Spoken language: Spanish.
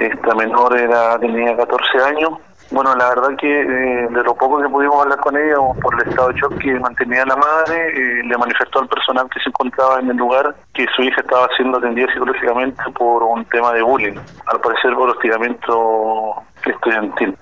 Esta menor era tenía 14 años. Bueno, la verdad que eh, de lo poco que pudimos hablar con ella, por el estado de shock que mantenía la madre, eh, le manifestó al personal que se encontraba en el lugar que su hija estaba siendo atendida psicológicamente por un tema de bullying, al parecer por hostigamiento estudiantil.